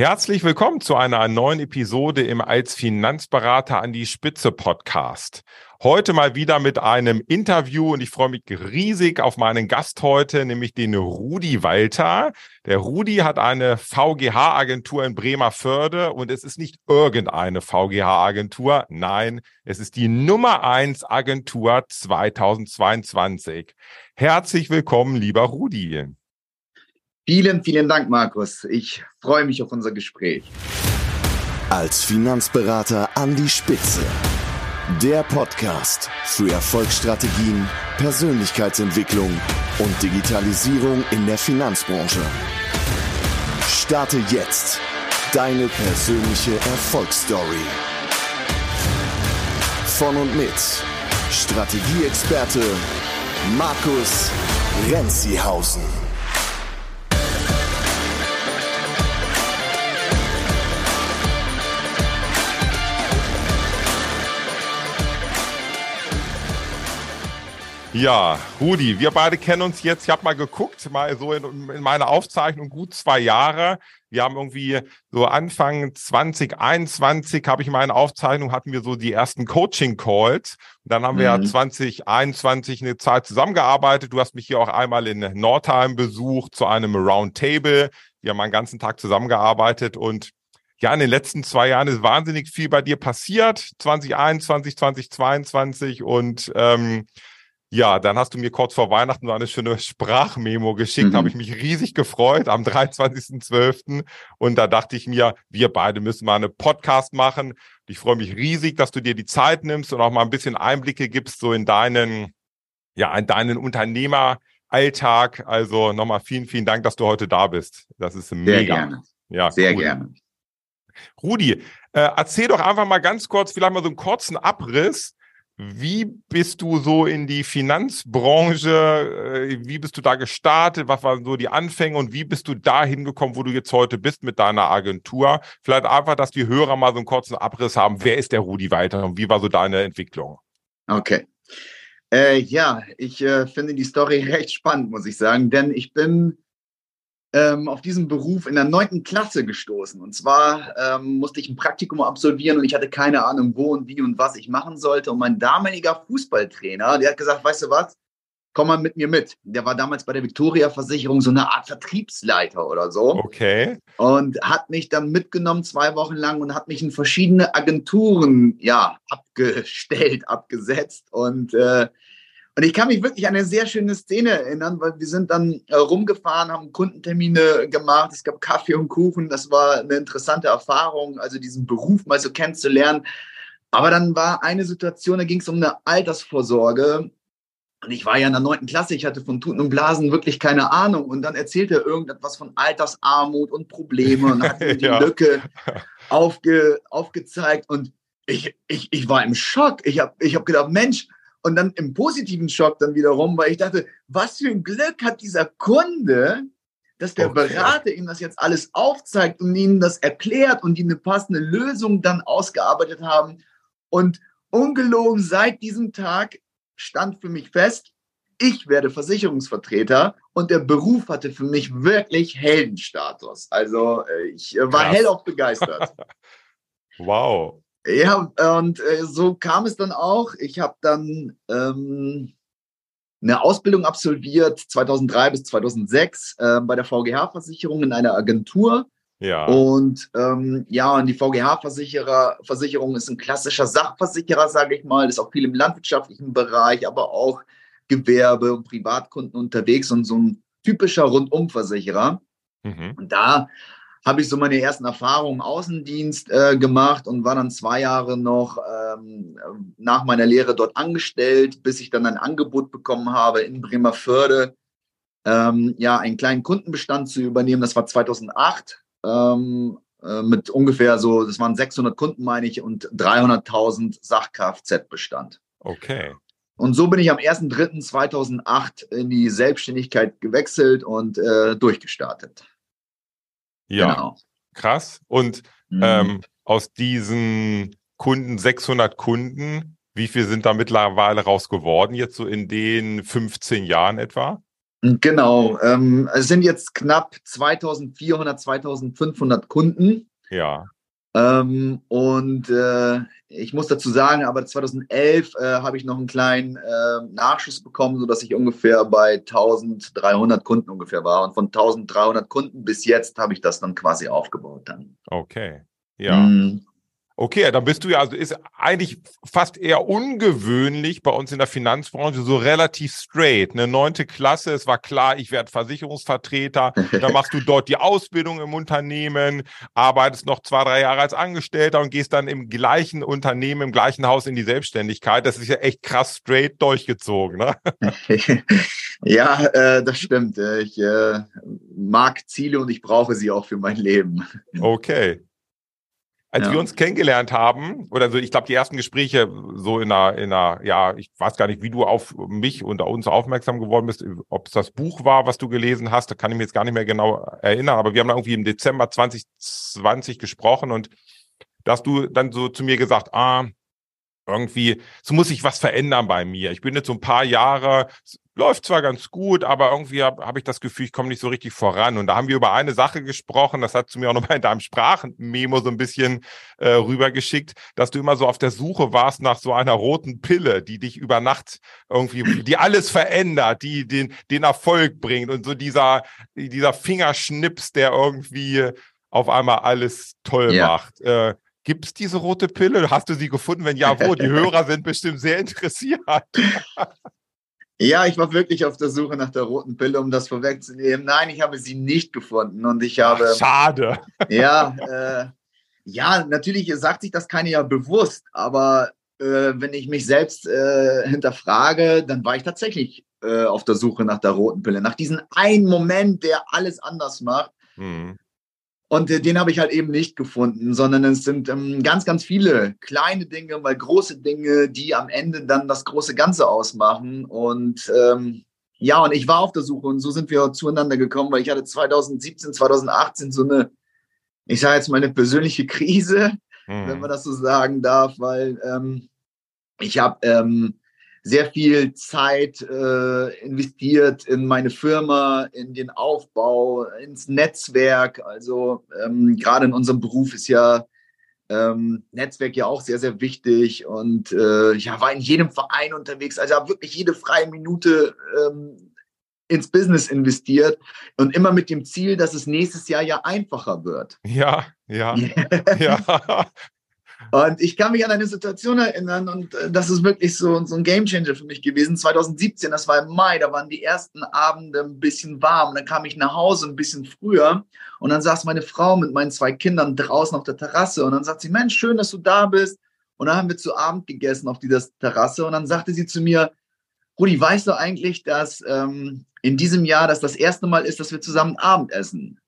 Herzlich willkommen zu einer neuen Episode im Als Finanzberater an die Spitze Podcast. Heute mal wieder mit einem Interview und ich freue mich riesig auf meinen Gast heute, nämlich den Rudi Walter. Der Rudi hat eine VGH-Agentur in Bremerförde und es ist nicht irgendeine VGH-Agentur. Nein, es ist die Nummer eins Agentur 2022. Herzlich willkommen, lieber Rudi. Vielen, vielen Dank, Markus. Ich freue mich auf unser Gespräch. Als Finanzberater an die Spitze. Der Podcast für Erfolgsstrategien, Persönlichkeitsentwicklung und Digitalisierung in der Finanzbranche. Starte jetzt deine persönliche Erfolgsstory. Von und mit Strategieexperte Markus Renzihausen. Ja, Rudi, wir beide kennen uns jetzt. Ich habe mal geguckt, mal so in, in meiner Aufzeichnung gut zwei Jahre. Wir haben irgendwie so Anfang 2021 habe ich in meiner Aufzeichnung hatten wir so die ersten Coaching Calls. Und dann haben mhm. wir ja 2021 eine Zeit zusammengearbeitet. Du hast mich hier auch einmal in Nordheim besucht zu einem Roundtable. Wir haben einen ganzen Tag zusammengearbeitet und ja, in den letzten zwei Jahren ist wahnsinnig viel bei dir passiert. 2021, 2022 und ähm, ja, dann hast du mir kurz vor Weihnachten so eine schöne Sprachmemo geschickt, mhm. habe ich mich riesig gefreut am 23.12. Und da dachte ich mir, wir beide müssen mal eine Podcast machen. Ich freue mich riesig, dass du dir die Zeit nimmst und auch mal ein bisschen Einblicke gibst so in deinen, ja, in deinen Unternehmeralltag. Also nochmal vielen, vielen Dank, dass du heute da bist. Das ist mega. Sehr gerne. Ja, sehr cool. gerne. Rudi, äh, erzähl doch einfach mal ganz kurz, vielleicht mal so einen kurzen Abriss wie bist du so in die Finanzbranche? Äh, wie bist du da gestartet? Was waren so die Anfänge und wie bist du da hingekommen, wo du jetzt heute bist mit deiner Agentur? Vielleicht einfach, dass die Hörer mal so einen kurzen Abriss haben. Wer ist der Rudi Weiter und wie war so deine Entwicklung? Okay. Äh, ja, ich äh, finde die Story recht spannend, muss ich sagen, denn ich bin ähm, auf diesen Beruf in der neunten Klasse gestoßen. Und zwar ähm, musste ich ein Praktikum absolvieren und ich hatte keine Ahnung, wo und wie und was ich machen sollte. Und mein damaliger Fußballtrainer, der hat gesagt, weißt du was, komm mal mit mir mit. Der war damals bei der Victoria-Versicherung so eine Art Vertriebsleiter oder so. Okay. Und hat mich dann mitgenommen zwei Wochen lang und hat mich in verschiedene Agenturen, ja, abgestellt, abgesetzt. Und äh, und ich kann mich wirklich an eine sehr schöne Szene erinnern, weil wir sind dann äh, rumgefahren, haben Kundentermine gemacht, es gab Kaffee und Kuchen, das war eine interessante Erfahrung, also diesen Beruf mal so kennenzulernen. Aber dann war eine Situation, da ging es um eine Altersvorsorge. Und ich war ja in der neunten Klasse, ich hatte von Tuten und Blasen wirklich keine Ahnung. Und dann erzählte er irgendetwas von Altersarmut und Probleme und hat die ja. Lücke aufge, aufgezeigt. Und ich, ich, ich war im Schock. Ich habe ich hab gedacht, Mensch, und dann im positiven Schock dann wiederum, weil ich dachte, was für ein Glück hat dieser Kunde, dass der okay. Berater ihm das jetzt alles aufzeigt und ihnen das erklärt und die eine passende Lösung dann ausgearbeitet haben. Und ungelogen seit diesem Tag stand für mich fest, ich werde Versicherungsvertreter und der Beruf hatte für mich wirklich Heldenstatus. Also äh, ich äh, war Krass. hellauf begeistert. wow. Ja, und äh, so kam es dann auch. Ich habe dann ähm, eine Ausbildung absolviert, 2003 bis 2006, äh, bei der VGH-Versicherung in einer Agentur. Ja. Und ähm, ja, und die VGH-Versicherung ist ein klassischer Sachversicherer, sage ich mal, ist auch viel im landwirtschaftlichen Bereich, aber auch Gewerbe und Privatkunden unterwegs und so ein typischer Rundumversicherer. Mhm. Und da habe ich so meine ersten Erfahrungen im Außendienst äh, gemacht und war dann zwei Jahre noch ähm, nach meiner Lehre dort angestellt, bis ich dann ein Angebot bekommen habe in Bremerförde, ähm, ja, einen kleinen Kundenbestand zu übernehmen. Das war 2008 ähm, äh, mit ungefähr so, das waren 600 Kunden, meine ich, und 300.000 Sach-Kfz-Bestand. Okay. Und so bin ich am 1.3.2008 in die Selbstständigkeit gewechselt und äh, durchgestartet. Ja, genau. krass. Und mhm. ähm, aus diesen Kunden, 600 Kunden, wie viel sind da mittlerweile raus geworden, jetzt so in den 15 Jahren etwa? Genau. Ähm, es sind jetzt knapp 2400, 2500 Kunden. Ja. Ähm, und äh, ich muss dazu sagen, aber 2011 äh, habe ich noch einen kleinen äh, Nachschuss bekommen, sodass ich ungefähr bei 1300 Kunden ungefähr war. Und von 1300 Kunden bis jetzt habe ich das dann quasi aufgebaut dann. Okay. Ja. Mm. Okay, dann bist du ja, also ist eigentlich fast eher ungewöhnlich bei uns in der Finanzbranche, so relativ straight. Eine neunte Klasse, es war klar, ich werde Versicherungsvertreter. dann machst du dort die Ausbildung im Unternehmen, arbeitest noch zwei, drei Jahre als Angestellter und gehst dann im gleichen Unternehmen, im gleichen Haus in die Selbstständigkeit. Das ist ja echt krass straight durchgezogen, ne? ja, äh, das stimmt. Ich äh, mag Ziele und ich brauche sie auch für mein Leben. Okay. Als ja. wir uns kennengelernt haben, oder so, ich glaube, die ersten Gespräche so in einer, in einer, ja, ich weiß gar nicht, wie du auf mich und uns aufmerksam geworden bist, ob es das Buch war, was du gelesen hast, da kann ich mich jetzt gar nicht mehr genau erinnern, aber wir haben da irgendwie im Dezember 2020 gesprochen und da hast du dann so zu mir gesagt, ah, irgendwie, es muss sich was verändern bei mir. Ich bin jetzt so ein paar Jahre, läuft zwar ganz gut, aber irgendwie habe hab ich das Gefühl, ich komme nicht so richtig voran. Und da haben wir über eine Sache gesprochen, das hat zu mir auch nochmal in deinem Sprachmemo so ein bisschen äh, rübergeschickt, dass du immer so auf der Suche warst nach so einer roten Pille, die dich über Nacht irgendwie, die alles verändert, die den, den Erfolg bringt und so dieser, dieser Fingerschnips, der irgendwie auf einmal alles toll ja. macht. Äh, Gibt es diese rote Pille? Hast du sie gefunden? Wenn ja, wo? Die Hörer sind bestimmt sehr interessiert. Ja, ich war wirklich auf der Suche nach der roten Pille, um das vorwegzunehmen. Nein, ich habe sie nicht gefunden und ich habe. Ach, schade. Ja, äh, ja, natürlich sagt sich das keine ja bewusst, aber äh, wenn ich mich selbst äh, hinterfrage, dann war ich tatsächlich äh, auf der Suche nach der roten Pille, nach diesem einen Moment, der alles anders macht. Mhm. Und äh, den habe ich halt eben nicht gefunden, sondern es sind ähm, ganz, ganz viele kleine Dinge, weil große Dinge, die am Ende dann das große Ganze ausmachen. Und ähm, ja, und ich war auf der Suche und so sind wir zueinander gekommen, weil ich hatte 2017, 2018 so eine, ich sage jetzt mal eine persönliche Krise, mhm. wenn man das so sagen darf, weil ähm, ich habe ähm, sehr viel Zeit äh, investiert in meine Firma, in den Aufbau, ins Netzwerk. Also ähm, gerade in unserem Beruf ist ja ähm, Netzwerk ja auch sehr, sehr wichtig und äh, ja, war in jedem Verein unterwegs. Also habe wirklich jede freie Minute ähm, ins Business investiert und immer mit dem Ziel, dass es nächstes Jahr ja einfacher wird. Ja, ja, ja. Und ich kann mich an eine Situation erinnern und äh, das ist wirklich so, so ein Gamechanger für mich gewesen. 2017, das war im Mai, da waren die ersten Abende ein bisschen warm. Dann kam ich nach Hause ein bisschen früher und dann saß meine Frau mit meinen zwei Kindern draußen auf der Terrasse und dann sagt sie, Mensch, schön, dass du da bist. Und dann haben wir zu Abend gegessen auf dieser Terrasse und dann sagte sie zu mir, Rudi, weißt du eigentlich, dass ähm, in diesem Jahr das das erste Mal ist, dass wir zusammen Abend essen?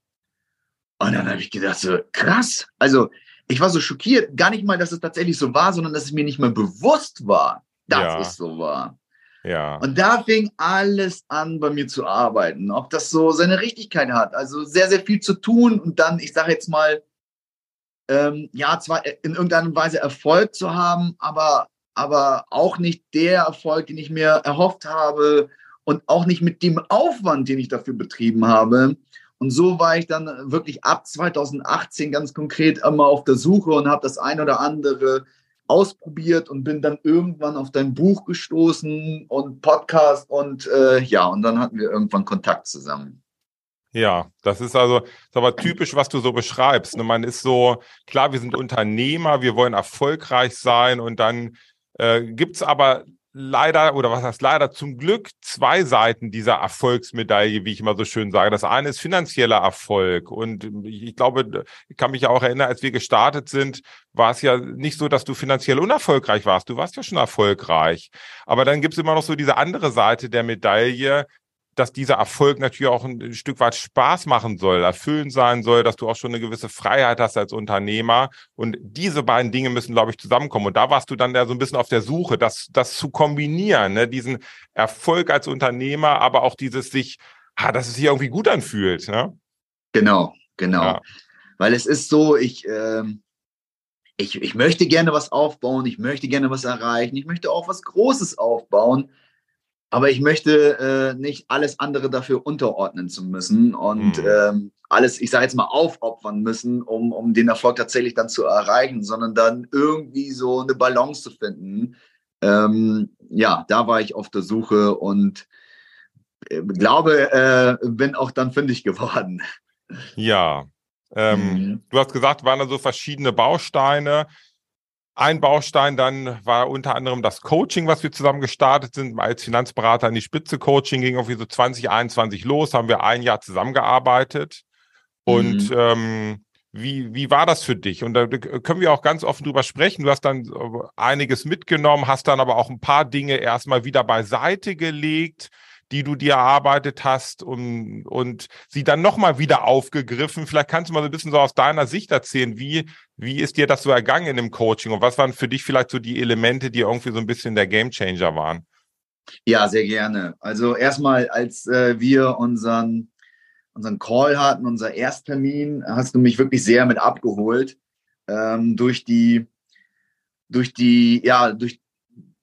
Und dann habe ich gedacht, so krass. Also ich war so schockiert, gar nicht mal, dass es tatsächlich so war, sondern dass es mir nicht mehr bewusst war, dass ja. es so war. Ja. Und da fing alles an, bei mir zu arbeiten, ob das so seine Richtigkeit hat. Also sehr, sehr viel zu tun und dann, ich sage jetzt mal, ähm, ja, zwar in irgendeiner Weise Erfolg zu haben, aber, aber auch nicht der Erfolg, den ich mir erhofft habe und auch nicht mit dem Aufwand, den ich dafür betrieben habe. Und so war ich dann wirklich ab 2018 ganz konkret immer auf der Suche und habe das ein oder andere ausprobiert und bin dann irgendwann auf dein Buch gestoßen und Podcast und äh, ja, und dann hatten wir irgendwann Kontakt zusammen. Ja, das ist also ist aber typisch, was du so beschreibst. Ne? Man ist so, klar, wir sind Unternehmer, wir wollen erfolgreich sein und dann äh, gibt es aber leider, oder was heißt leider, zum Glück zwei Seiten dieser Erfolgsmedaille, wie ich immer so schön sage. Das eine ist finanzieller Erfolg. Und ich glaube, ich kann mich ja auch erinnern, als wir gestartet sind, war es ja nicht so, dass du finanziell unerfolgreich warst. Du warst ja schon erfolgreich. Aber dann gibt es immer noch so diese andere Seite der Medaille, dass dieser Erfolg natürlich auch ein Stück weit Spaß machen soll, erfüllend sein soll, dass du auch schon eine gewisse Freiheit hast als Unternehmer. Und diese beiden Dinge müssen, glaube ich, zusammenkommen. Und da warst du dann ja so ein bisschen auf der Suche, das, das zu kombinieren, ne? diesen Erfolg als Unternehmer, aber auch dieses sich, ah, dass es sich irgendwie gut anfühlt. Ne? Genau, genau. Ja. Weil es ist so, ich, äh, ich, ich möchte gerne was aufbauen, ich möchte gerne was erreichen, ich möchte auch was Großes aufbauen. Aber ich möchte äh, nicht alles andere dafür unterordnen zu müssen und mhm. ähm, alles, ich sage jetzt mal, aufopfern müssen, um, um den Erfolg tatsächlich dann zu erreichen, sondern dann irgendwie so eine Balance zu finden. Ähm, ja, da war ich auf der Suche und äh, glaube, äh, bin auch dann fündig geworden. Ja. Ähm, mhm. Du hast gesagt, waren da so verschiedene Bausteine. Ein Baustein dann war unter anderem das Coaching, was wir zusammen gestartet sind, als Finanzberater in die Spitze Coaching, ging irgendwie so 2021 los, haben wir ein Jahr zusammengearbeitet. Und mhm. ähm, wie, wie war das für dich? Und da können wir auch ganz offen drüber sprechen. Du hast dann äh, einiges mitgenommen, hast dann aber auch ein paar Dinge erstmal wieder beiseite gelegt die du dir erarbeitet hast und, und sie dann nochmal wieder aufgegriffen. Vielleicht kannst du mal so ein bisschen so aus deiner Sicht erzählen, wie, wie ist dir das so ergangen in dem Coaching und was waren für dich vielleicht so die Elemente, die irgendwie so ein bisschen der Gamechanger waren? Ja, sehr gerne. Also erstmal, als äh, wir unseren, unseren Call hatten, unser Ersttermin, hast du mich wirklich sehr mit abgeholt ähm, durch die, durch die, ja, durch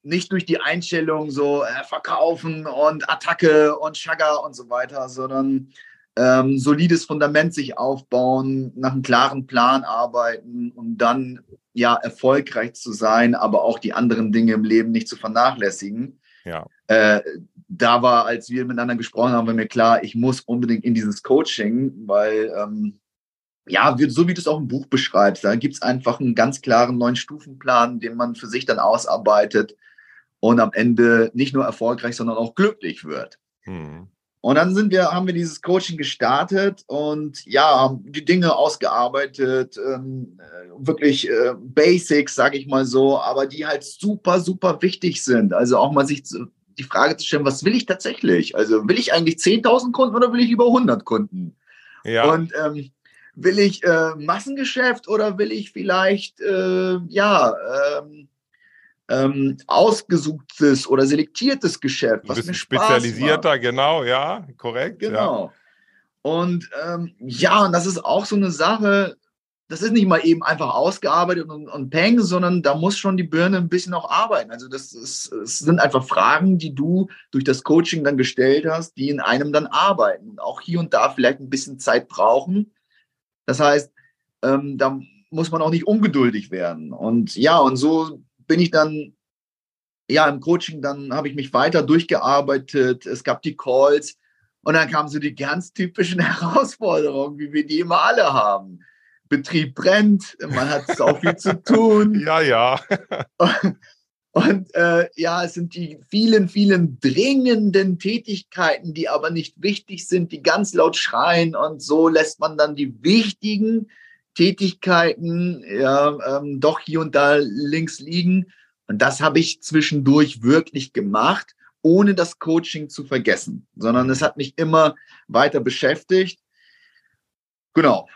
nicht durch die Einstellung so äh, verkaufen und Attacke und Schagger und so weiter, sondern ähm, solides Fundament sich aufbauen, nach einem klaren Plan arbeiten und dann ja erfolgreich zu sein, aber auch die anderen Dinge im Leben nicht zu vernachlässigen. Ja. Äh, da war, als wir miteinander gesprochen haben, war mir klar, ich muss unbedingt in dieses Coaching, weil ähm, ja, so wie du es auch im Buch beschreibst, da gibt es einfach einen ganz klaren neuen Stufenplan, den man für sich dann ausarbeitet und am Ende nicht nur erfolgreich, sondern auch glücklich wird. Mhm. Und dann sind wir, haben wir dieses Coaching gestartet und ja, haben die Dinge ausgearbeitet, ähm, wirklich äh, Basics, sage ich mal so, aber die halt super, super wichtig sind. Also auch mal sich zu, die Frage zu stellen, was will ich tatsächlich? Also will ich eigentlich 10.000 Kunden oder will ich über 100 Kunden? Ja. Und ähm, will ich äh, Massengeschäft oder will ich vielleicht, äh, ja, ähm, ähm, ausgesuchtes oder selektiertes Geschäft. Was Ein bisschen spezialisierter, macht. genau, ja, korrekt. Genau. Ja. Und ähm, ja, und das ist auch so eine Sache, das ist nicht mal eben einfach ausgearbeitet und, und peng, sondern da muss schon die Birne ein bisschen auch arbeiten. Also das, ist, das sind einfach Fragen, die du durch das Coaching dann gestellt hast, die in einem dann arbeiten und auch hier und da vielleicht ein bisschen Zeit brauchen. Das heißt, ähm, da muss man auch nicht ungeduldig werden. Und ja, und so bin ich dann ja im Coaching, dann habe ich mich weiter durchgearbeitet. Es gab die Calls und dann kamen so die ganz typischen Herausforderungen, wie wir die immer alle haben. Betrieb brennt, man hat so viel zu tun. Ja, ja. Und äh, ja, es sind die vielen, vielen dringenden Tätigkeiten, die aber nicht wichtig sind, die ganz laut schreien. Und so lässt man dann die wichtigen Tätigkeiten ja, ähm, doch hier und da links liegen. Und das habe ich zwischendurch wirklich gemacht, ohne das Coaching zu vergessen, sondern es hat mich immer weiter beschäftigt. Genau,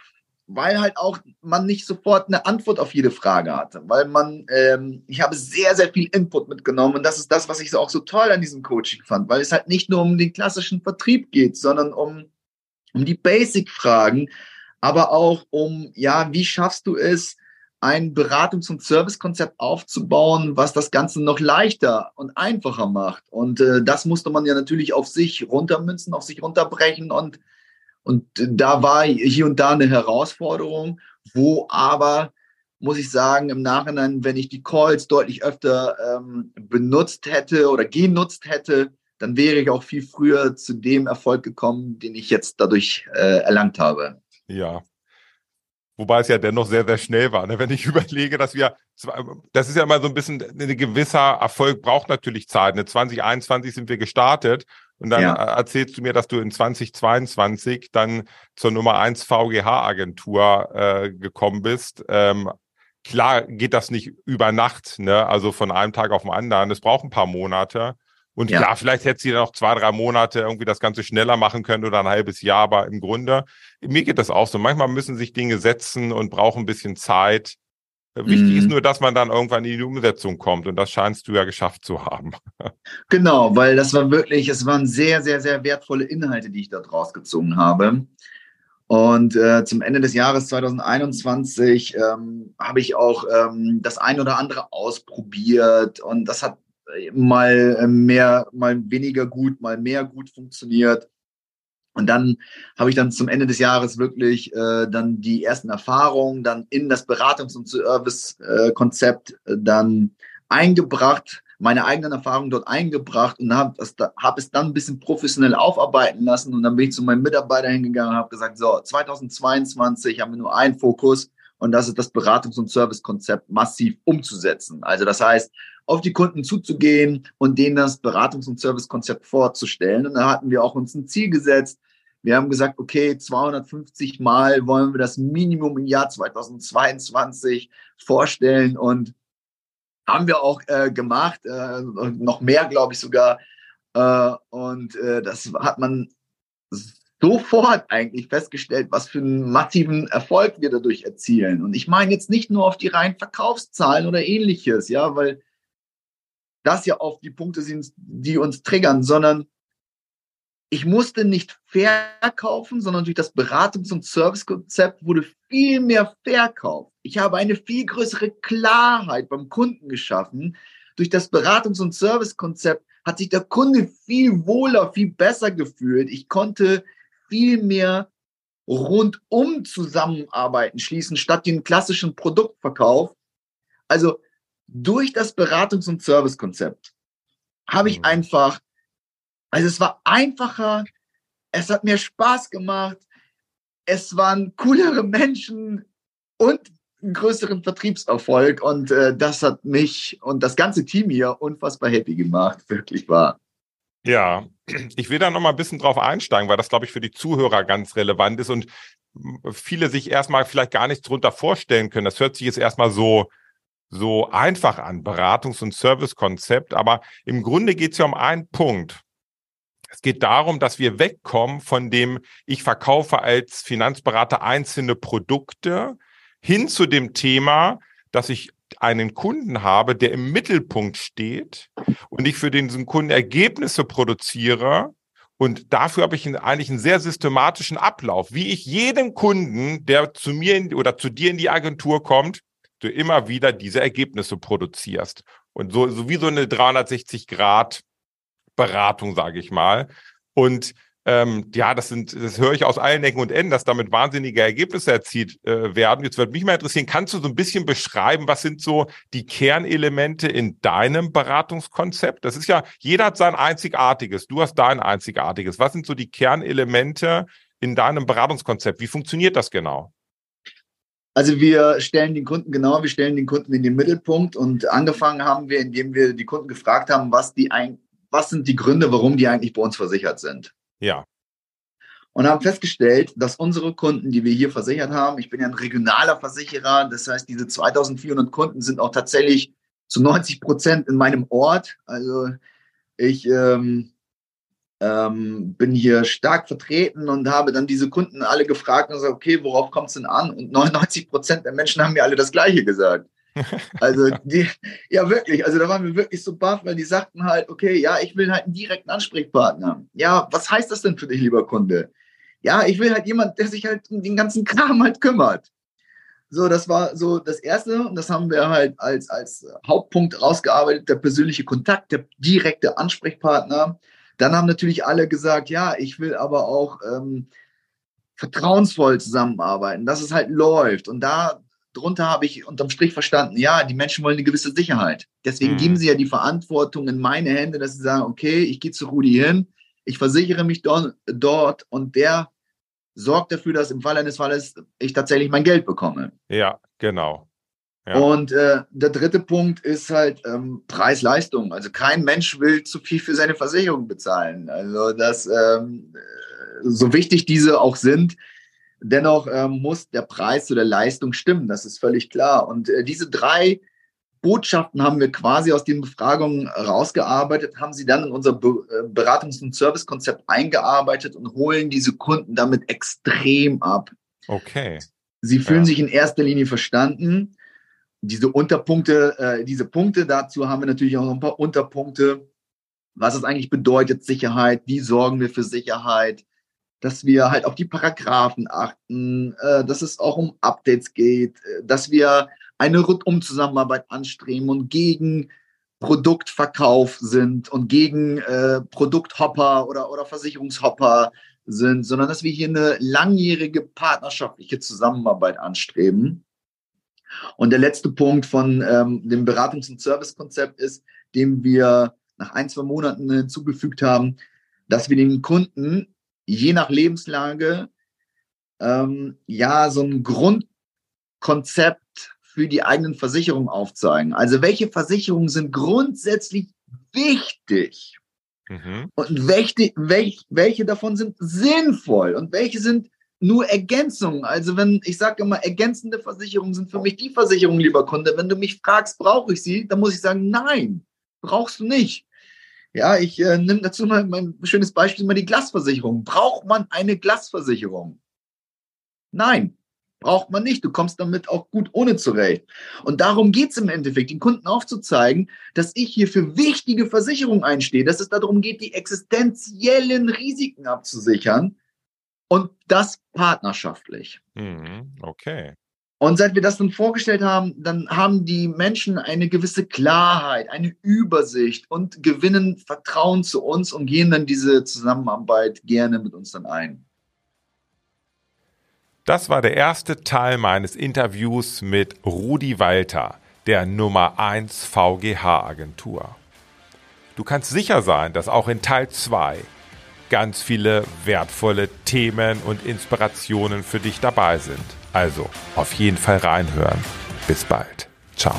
weil halt auch man nicht sofort eine Antwort auf jede Frage hatte, weil man, ähm, ich habe sehr, sehr viel Input mitgenommen und das ist das, was ich auch so toll an diesem Coaching fand, weil es halt nicht nur um den klassischen Vertrieb geht, sondern um, um die Basic-Fragen, aber auch um, ja, wie schaffst du es, ein Beratungs- und Servicekonzept aufzubauen, was das Ganze noch leichter und einfacher macht. Und äh, das musste man ja natürlich auf sich runtermünzen, auf sich runterbrechen. Und, und da war hier und da eine Herausforderung, wo aber, muss ich sagen, im Nachhinein, wenn ich die Calls deutlich öfter ähm, benutzt hätte oder genutzt hätte, dann wäre ich auch viel früher zu dem Erfolg gekommen, den ich jetzt dadurch äh, erlangt habe. Ja. Wobei es ja dennoch sehr, sehr schnell war. Ne? Wenn ich überlege, dass wir, das ist ja immer so ein bisschen, ein gewisser Erfolg braucht natürlich Zeit. Ne? 2021 sind wir gestartet und dann ja. erzählst du mir, dass du in 2022 dann zur Nummer 1 VGH-Agentur äh, gekommen bist. Ähm, klar geht das nicht über Nacht, ne? also von einem Tag auf den anderen. Es braucht ein paar Monate. Und ja. klar, vielleicht hätte sie noch zwei, drei Monate irgendwie das Ganze schneller machen können oder ein halbes Jahr, aber im Grunde, mir geht das auch so. Manchmal müssen sich Dinge setzen und brauchen ein bisschen Zeit. Wichtig mhm. ist nur, dass man dann irgendwann in die Umsetzung kommt und das scheinst du ja geschafft zu haben. Genau, weil das war wirklich, es waren sehr, sehr, sehr wertvolle Inhalte, die ich da draus gezogen habe. Und äh, zum Ende des Jahres 2021 ähm, habe ich auch ähm, das ein oder andere ausprobiert und das hat mal mehr, mal weniger gut, mal mehr gut funktioniert. Und dann habe ich dann zum Ende des Jahres wirklich äh, dann die ersten Erfahrungen dann in das Beratungs- und Service-Konzept äh, dann eingebracht, meine eigenen Erfahrungen dort eingebracht und habe hab es dann ein bisschen professionell aufarbeiten lassen. Und dann bin ich zu meinem Mitarbeiter hingegangen und habe gesagt, so, 2022 haben wir nur einen Fokus und das ist das Beratungs- und Service-Konzept massiv umzusetzen. Also das heißt, auf die Kunden zuzugehen und denen das Beratungs- und Servicekonzept vorzustellen. Und da hatten wir auch uns ein Ziel gesetzt. Wir haben gesagt, okay, 250 Mal wollen wir das Minimum im Jahr 2022 vorstellen und haben wir auch äh, gemacht, äh, noch mehr, glaube ich sogar. Äh, und äh, das hat man sofort eigentlich festgestellt, was für einen massiven Erfolg wir dadurch erzielen. Und ich meine jetzt nicht nur auf die reinen Verkaufszahlen oder ähnliches, ja, weil das ja oft die Punkte sind, die uns triggern, sondern ich musste nicht verkaufen, sondern durch das Beratungs- und Servicekonzept wurde viel mehr verkauft. Ich habe eine viel größere Klarheit beim Kunden geschaffen. Durch das Beratungs- und Servicekonzept hat sich der Kunde viel wohler, viel besser gefühlt. Ich konnte viel mehr rundum zusammenarbeiten schließen, statt den klassischen Produktverkauf. Also durch das Beratungs- und Servicekonzept habe ich mhm. einfach, also es war einfacher, es hat mir Spaß gemacht, es waren coolere Menschen und einen größeren Vertriebserfolg und äh, das hat mich und das ganze Team hier unfassbar happy gemacht, wirklich wahr. Ja, ich will da noch mal ein bisschen drauf einsteigen, weil das, glaube ich, für die Zuhörer ganz relevant ist und viele sich erstmal vielleicht gar nichts drunter vorstellen können. Das hört sich jetzt erstmal so so einfach an, Beratungs- und Servicekonzept, aber im Grunde geht es ja um einen Punkt. Es geht darum, dass wir wegkommen von dem, ich verkaufe als Finanzberater einzelne Produkte, hin zu dem Thema, dass ich einen Kunden habe, der im Mittelpunkt steht und ich für diesen Kunden Ergebnisse produziere. Und dafür habe ich eigentlich einen sehr systematischen Ablauf, wie ich jedem Kunden, der zu mir in, oder zu dir in die Agentur kommt, du immer wieder diese Ergebnisse produzierst. Und so, so wie so eine 360 Grad Beratung, sage ich mal. Und ähm, ja, das sind, das höre ich aus allen Ecken und Enden, dass damit wahnsinnige Ergebnisse erzielt äh, werden. Jetzt würde mich mal interessieren, kannst du so ein bisschen beschreiben, was sind so die Kernelemente in deinem Beratungskonzept? Das ist ja, jeder hat sein einzigartiges, du hast dein einzigartiges. Was sind so die Kernelemente in deinem Beratungskonzept? Wie funktioniert das genau? Also wir stellen den Kunden genau, wir stellen den Kunden in den Mittelpunkt und angefangen haben wir, indem wir die Kunden gefragt haben, was die ein, was sind die Gründe, warum die eigentlich bei uns versichert sind. Ja. Und haben festgestellt, dass unsere Kunden, die wir hier versichert haben, ich bin ja ein regionaler Versicherer, das heißt, diese 2400 Kunden sind auch tatsächlich zu 90 Prozent in meinem Ort. Also ich ähm, ähm, bin hier stark vertreten und habe dann diese Kunden alle gefragt und gesagt, okay, worauf kommt es denn an? Und 99 Prozent der Menschen haben mir alle das Gleiche gesagt. Also die, ja wirklich, also da waren wir wirklich so baff, weil die sagten halt, okay, ja, ich will halt einen direkten Ansprechpartner. Ja, was heißt das denn für dich, lieber Kunde? Ja, ich will halt jemand, der sich halt um den ganzen Kram halt kümmert. So, das war so das Erste und das haben wir halt als, als Hauptpunkt rausgearbeitet, der persönliche Kontakt, der direkte Ansprechpartner. Dann haben natürlich alle gesagt, ja, ich will aber auch ähm, vertrauensvoll zusammenarbeiten, dass es halt läuft. Und da drunter habe ich unterm Strich verstanden, ja, die Menschen wollen eine gewisse Sicherheit. Deswegen mhm. geben sie ja die Verantwortung in meine Hände, dass sie sagen, okay, ich gehe zu Rudi hin, ich versichere mich dort, dort und der sorgt dafür, dass im Fall eines Falles ich tatsächlich mein Geld bekomme. Ja, genau. Ja. Und äh, der dritte Punkt ist halt ähm, Preis-Leistung. Also kein Mensch will zu viel für seine Versicherung bezahlen. Also das, ähm, so wichtig diese auch sind, dennoch ähm, muss der Preis zu der Leistung stimmen. Das ist völlig klar. Und äh, diese drei Botschaften haben wir quasi aus den Befragungen rausgearbeitet, haben sie dann in unser Be äh, Beratungs- und Servicekonzept eingearbeitet und holen diese Kunden damit extrem ab. Okay. Sie fühlen ja. sich in erster Linie verstanden diese Unterpunkte, äh, diese Punkte dazu haben wir natürlich auch noch ein paar Unterpunkte. Was es eigentlich bedeutet, Sicherheit, wie sorgen wir für Sicherheit, dass wir halt auf die Paragraphen achten, äh, dass es auch um Updates geht, äh, dass wir eine Rundum-Zusammenarbeit anstreben und gegen Produktverkauf sind und gegen äh, Produkthopper oder, oder Versicherungshopper sind, sondern dass wir hier eine langjährige partnerschaftliche Zusammenarbeit anstreben. Und der letzte Punkt von ähm, dem Beratungs- und Servicekonzept ist, dem wir nach ein, zwei Monaten hinzugefügt haben, dass wir den Kunden je nach Lebenslage ähm, ja so ein Grundkonzept für die eigenen Versicherungen aufzeigen. Also welche Versicherungen sind grundsätzlich wichtig mhm. und welche, welche, welche davon sind sinnvoll und welche sind nur Ergänzungen. Also wenn ich sage immer, ergänzende Versicherungen sind für mich die Versicherungen, lieber Kunde. Wenn du mich fragst, brauche ich sie, dann muss ich sagen, nein, brauchst du nicht. Ja, ich äh, nehme dazu mal mein schönes Beispiel mal die Glasversicherung. Braucht man eine Glasversicherung? Nein, braucht man nicht. Du kommst damit auch gut ohne zurecht. Und darum geht es im Endeffekt, den Kunden aufzuzeigen, dass ich hier für wichtige Versicherungen einstehe, dass es darum geht, die existenziellen Risiken abzusichern und das partnerschaftlich. Mhm, okay. Und seit wir das dann vorgestellt haben, dann haben die Menschen eine gewisse Klarheit, eine Übersicht und gewinnen Vertrauen zu uns und gehen dann diese Zusammenarbeit gerne mit uns dann ein. Das war der erste Teil meines Interviews mit Rudi Walter, der Nummer 1 VGH Agentur. Du kannst sicher sein, dass auch in Teil 2 ganz viele wertvolle Themen und Inspirationen für dich dabei sind. Also auf jeden Fall reinhören. Bis bald. Ciao.